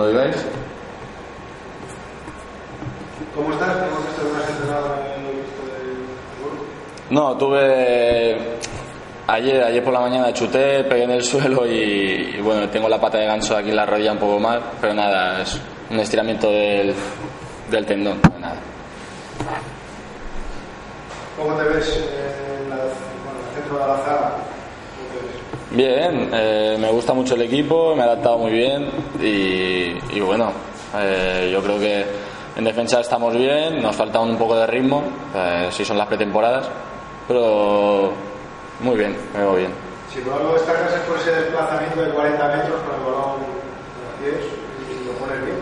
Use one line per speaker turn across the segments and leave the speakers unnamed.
Cuando digáis,
¿Cómo estás? ¿Hemos visto que has entrenado en el
no, tuve ayer, ayer por la mañana chuté, pegué en el suelo y, y bueno, tengo la pata de ganso aquí en la rodilla un poco mal, pero nada, es un estiramiento del, del tendón, no, nada.
¿Cómo te ves en, la, bueno, en el centro de la zaga?
Bien, eh, me gusta mucho el equipo, me ha adaptado muy bien y, y bueno, eh, yo creo que en defensa estamos bien, nos falta un poco de ritmo, eh, si son las pretemporadas, pero muy bien, me veo bien.
Si algo destacas es por ese desplazamiento de 40 metros con el balón los pies y lo pones bien.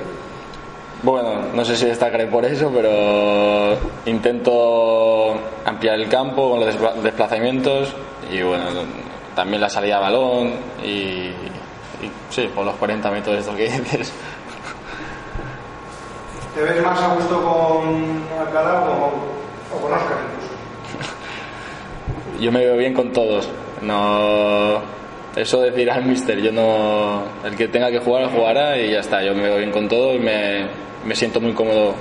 Bueno, no sé si destacaré por eso, pero intento ampliar el campo con los despla- desplazamientos y bueno, también la salida de balón y, y sí, por los 40 metros esto que dices.
¿Te ves más a gusto con Alcalá o con, o con Oscar incluso?
Yo me veo bien con todos. No, eso decirá el mister. Yo no, el que tenga que jugar jugará y ya está. Yo me veo bien con todos y me, me siento muy cómodo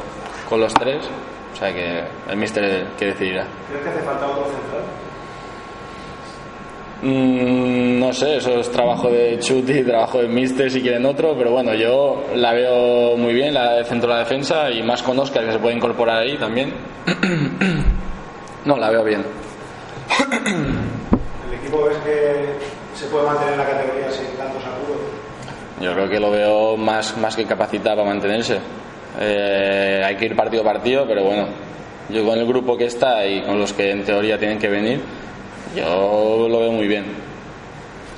con los tres. O sea que el mister que decidirá.
¿Crees que hace falta otro central?
Mm, no sé, eso es trabajo de Chuti, trabajo del mister si quieren otro, pero bueno, yo la veo muy bien, la de centro de la defensa y más con Oscar que se puede incorporar ahí también. no, la veo bien.
¿El equipo ves que se puede mantener en la categoría sin tantos apuros?
Yo creo que lo veo más, más que capacitado para mantenerse. Eh, hay que ir partido a partido, pero bueno, yo con el grupo que está y con los que en teoría tienen que venir, yo lo veo muy bien.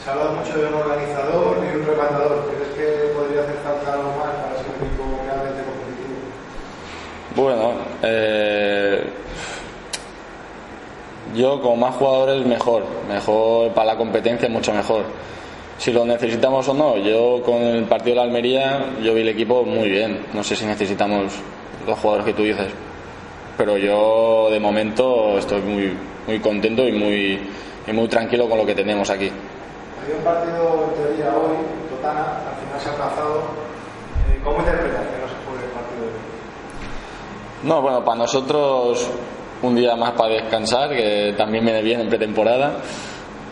Se ha hablado mucho de un organizador y un rematador. ¿Crees que podría hacer falta algo más para ser un equipo realmente competitivo?
Bueno, eh, yo como más jugadores mejor, mejor para la competencia mucho mejor. Si lo necesitamos o no, yo con el partido de la Almería yo vi el equipo muy bien. No sé si necesitamos los jugadores que tú dices, pero yo de momento estoy muy muy contento y muy y muy tranquilo con lo que tenemos aquí.
Había un partido en teoría hoy, en Totana, al final se ha aplazado. Eh, ¿Cómo interpretas que no se juegue el partido de hoy?
No, bueno, para nosotros un día más para descansar, que también viene bien en pretemporada.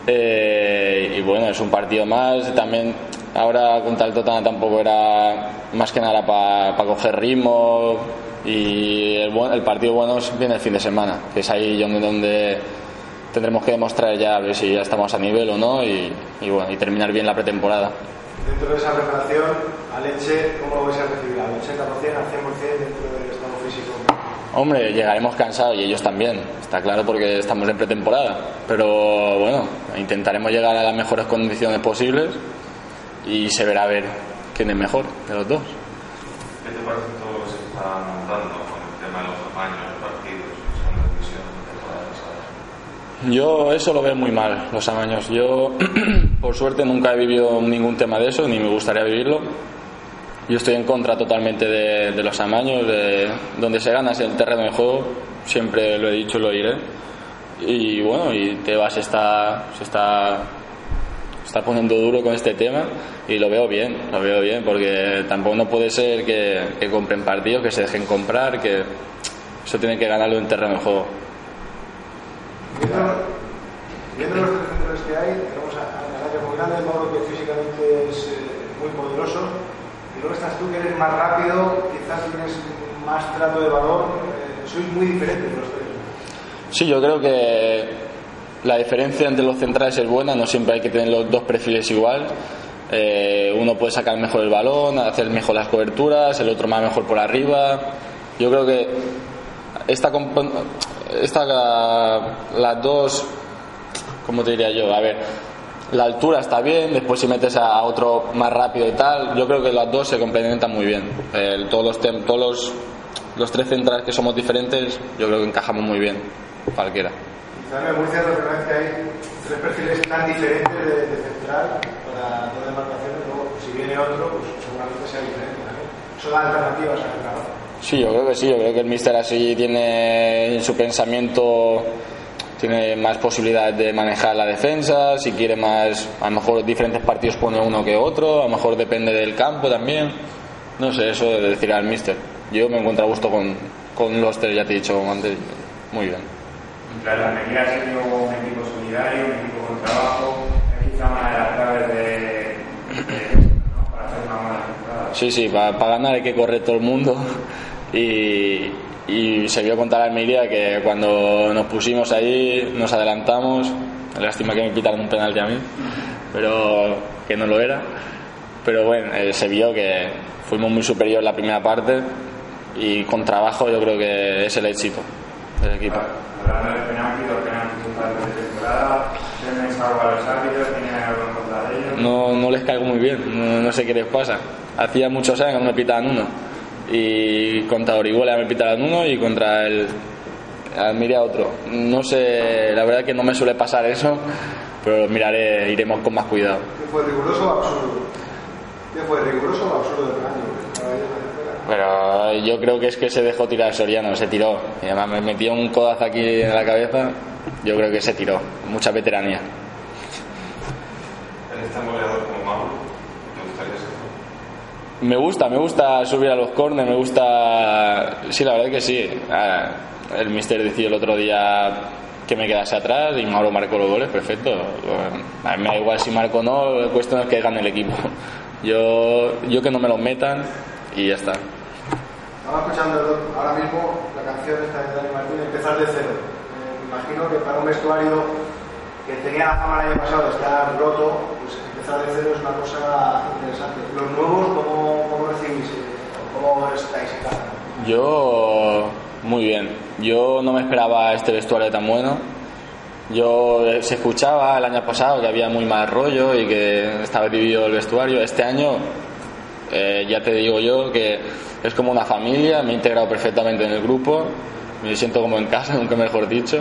Eh, y bueno, es un partido más. También ahora contra el Totana tampoco era más que nada para coger ritmo. Y el, el partido bueno viene el fin de semana, que es ahí donde, donde tendremos que demostrar ya a ver si ya estamos a nivel o no y, y bueno, y terminar bien la pretemporada.
Dentro de esa preparación, a Leche, ¿cómo lo vais a recibir? ¿Al 80%, al 100% dentro del estado físico?
Hombre, llegaremos cansados y ellos también, está claro porque estamos en pretemporada, pero bueno, intentaremos llegar a las mejores condiciones posibles y se verá a ver quién es mejor de los dos.
¿Qué te parece todo lo que se está montando con el tema de los amaños, partidos, segunda división, pasada?
Yo eso lo veo muy mal, los amaños. Yo, por suerte, nunca he vivido ningún tema de eso, ni me gustaría vivirlo. Yo estoy en contra totalmente de, de los amaños, de donde se gana es el terreno de juego, siempre lo he dicho y lo diré. Y bueno, y Tebas está, se está, está poniendo duro con este tema y lo veo bien, lo veo bien, porque tampoco no puede ser que, que compren partidos, que se dejen comprar, que eso tiene que ganarlo en terreno de juego.
Viendo, los tres centrales que hay, tenemos a Alcalá muy grande, Mauro que físicamente es eh, muy poderoso, y luego estás tú que eres más rápido, quizás tienes más trato de valor, eh, sois muy diferentes los tres.
Sí, yo creo que la diferencia entre los centrales es buena, no siempre hay que tener los dos perfiles igual. Eh, uno puede sacar mejor el balón, hacer mejor las coberturas, el otro más mejor por arriba. Yo creo que esta, esta las dos, ¿cómo te diría yo? A ver, la altura está bien, después si metes a otro más rápido y tal, yo creo que los dos se complementan muy bien. Todos los, todos los, los tres centrales que somos diferentes, yo creo que encajamos muy bien, cualquiera.
Quizá me muy cierto que hay tres perfiles tan diferentes de, central para todas las marcaciones, luego si viene otro, pues seguramente sea diferente también. Son alternativas al trabajo.
Sí, yo creo que sí, yo creo que el míster así tiene en su pensamiento tiene más posibilidades de manejar la defensa, si quiere más, a lo mejor diferentes partidos pone uno que otro, a lo mejor depende del campo también. No sé, eso de decir al míster. Yo me encuentro a gusto con, con los tres, ya te he dicho antes, muy bien.
Claro, la Almería ha sido un equipo solidario, un equipo con trabajo, es quizá una de las claves de, de para hacer una buena temporada.
Sí, sí, para, ganar hay que correr todo el mundo. Y, y se vio contra la Almería que cuando nos pusimos ahí, nos adelantamos. Lástima que me pitaron un penalti a mí, pero que no lo era. Pero bueno, eh, se vio que fuimos muy superior la primera parte y con trabajo yo creo que es el éxito del equipo.
Hablando de penaltis, los penaltis son parte de temporada, ¿tenéis algo a los árbitros? ¿Tienen algo en contra de ellos?
no, no les caigo muy bien, no, no sé qué les pasa. Hacía muchos años que no me pitaban uno. Y contra Orihuela me pitaban uno y contra el Almería otro. No sé, la verdad que no me suele pasar eso, pero miraré, iremos con más cuidado.
¿Qué fue riguroso o absurdo? ¿Qué fue riguroso o absurdo del año? Estaba ahí en la
Pero yo creo que es que se dejó tirar Soriano, se tiró. Y además me metió un codazo aquí en la cabeza, yo creo que se tiró. Mucha veteranía.
¿Eres tan goleador como Mauro? ¿Te gustaría serlo?
Me gusta, me gusta subir a los corners, me gusta... Sí, la verdad que sí. Ah, El mister decía el otro día que me quedase atrás y Mauro marcó los goles, perfecto. A mí me da igual si marco o no, la cuestión es que gane el equipo. Yo, yo que no me los metan y ya está.
Estaba escuchando ahora mismo la canción esta de Dani Martín, Empezar de cero. Eh, me imagino que para un vestuario que tenía la fama el año pasado de estar roto, pues empezar de cero es una cosa interesante. Los nuevos, ¿cómo, cómo recibís? eh, ¿Cómo estáis en?
Yo, muy bien. Yo no me esperaba este vestuario tan bueno. Yo eh, se escuchaba el año pasado que había muy mal rollo y que estaba dividido el vestuario. Este año, eh, ya te digo yo que es como una familia, me he integrado perfectamente en el grupo, me siento como en casa, nunca mejor dicho.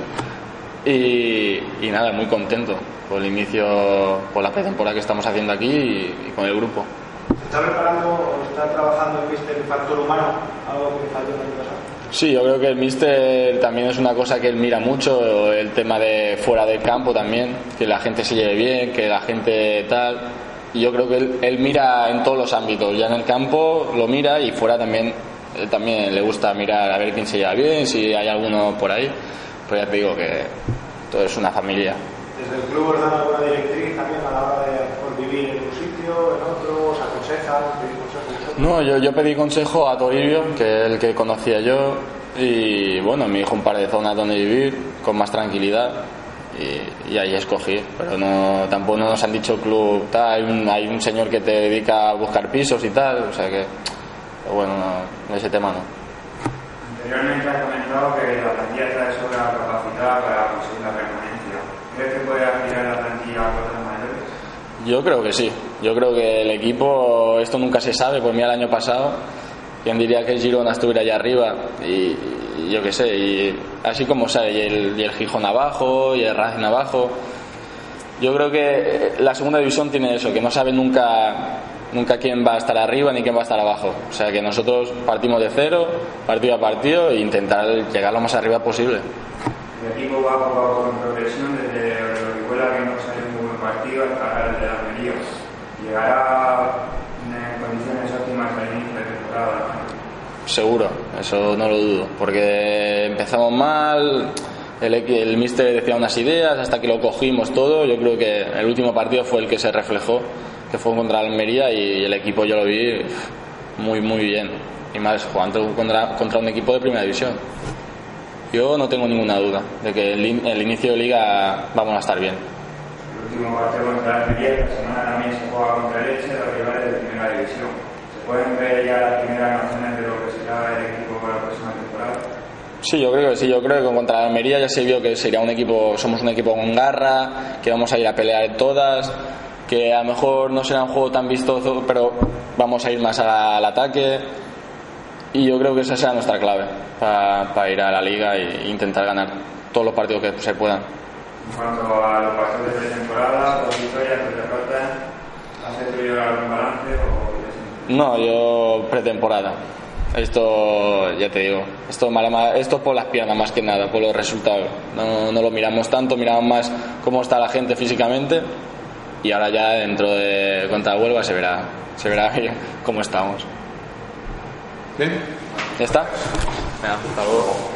Y, y nada, muy contento por el inicio, por la pretemporada que estamos haciendo aquí y, y con el grupo.
¿Se está preparando o está trabajando en Mister el factor humano? Algo que faltó el año pasado.
Sí, yo creo que el míster también es una cosa que él mira mucho, el tema de fuera del campo también, que la gente se lleve bien, que la gente tal. Y yo creo que él, él mira en todos los ámbitos, ya en el campo lo mira y fuera también, él también le gusta mirar a ver quién se lleva bien, si hay alguno por ahí. Pero ya te digo que todo es una familia.
Desde el club os dan alguna directriz también a la hora de por vivir en un sitio, en otro, os aconsejan, pedís consejos?
No, yo, yo pedí consejo a Toribio, que es el que conocía yo, y bueno, me dijo un par de zonas donde vivir, con más tranquilidad, y, y ahí escogí. Pero no, tampoco no nos han dicho club, tal, hay un, hay un señor que te dedica a buscar pisos y tal, o sea que, bueno, no, ese tema no.
Anteriormente has comentado que la plantilla está de sobra capacitada para conseguir la permanencia. ¿Crees que puede aspirar la plantilla a cosas mayores?
Yo creo que sí. Yo creo que el equipo, esto nunca se sabe, pues mira el año pasado, quien diría que el Girona estuviera allá arriba y, y yo qué sé, y así como sabe, y el, y el Gijón abajo, y el Racing abajo. Yo creo que la segunda división tiene eso, que no sabe nunca, nunca quién va a estar arriba ni quién va a estar abajo. O sea que nosotros partimos de cero, partido a partido, e intentar llegar lo más arriba posible.
El equipo va poco en progresión desde Orihuela que no sale un buen partido hasta el de la Almería. Llegará en condiciones óptimas al inicio de temporada.
Seguro, eso no lo dudo, porque empezamos mal, el, el míster decía unas ideas, hasta que lo cogimos todo, yo creo que el último partido fue el que se reflejó, que fue contra Almería y el equipo yo lo vi muy, muy bien, y más jugando contra, contra un equipo de primera división. Yo no tengo ninguna duda de que el, in- el inicio de liga vamos a estar bien.
El último partido contra la Almería, esta semana también se juega contra el Elche, los rivales de primera división. ¿Se pueden ver ya las primeras nociones de lo que será el equipo para la próxima temporada?
Sí, yo creo que sí, yo creo que contra la Almería ya se vio que sería un equipo, somos un equipo con garra, que vamos a ir a pelear todas, que a lo mejor no será un juego tan vistoso, pero vamos a ir más al ataque. Y yo creo que esa será nuestra clave para, ir a la liga e intentar ganar todos los partidos que se puedan.
En cuanto a los partidos de temporada, dos victorias, tres derrotas, ¿has hecho algún balance o
No, yo pretemporada. Esto, ya te digo, esto, esto por las piernas más que nada, por los resultados. No, no lo miramos tanto, miramos más cómo está la gente físicamente y ahora ya dentro de contra Huelva se verá, se verá cómo estamos.
Bien.
¿Ya está? Venga, hasta luego.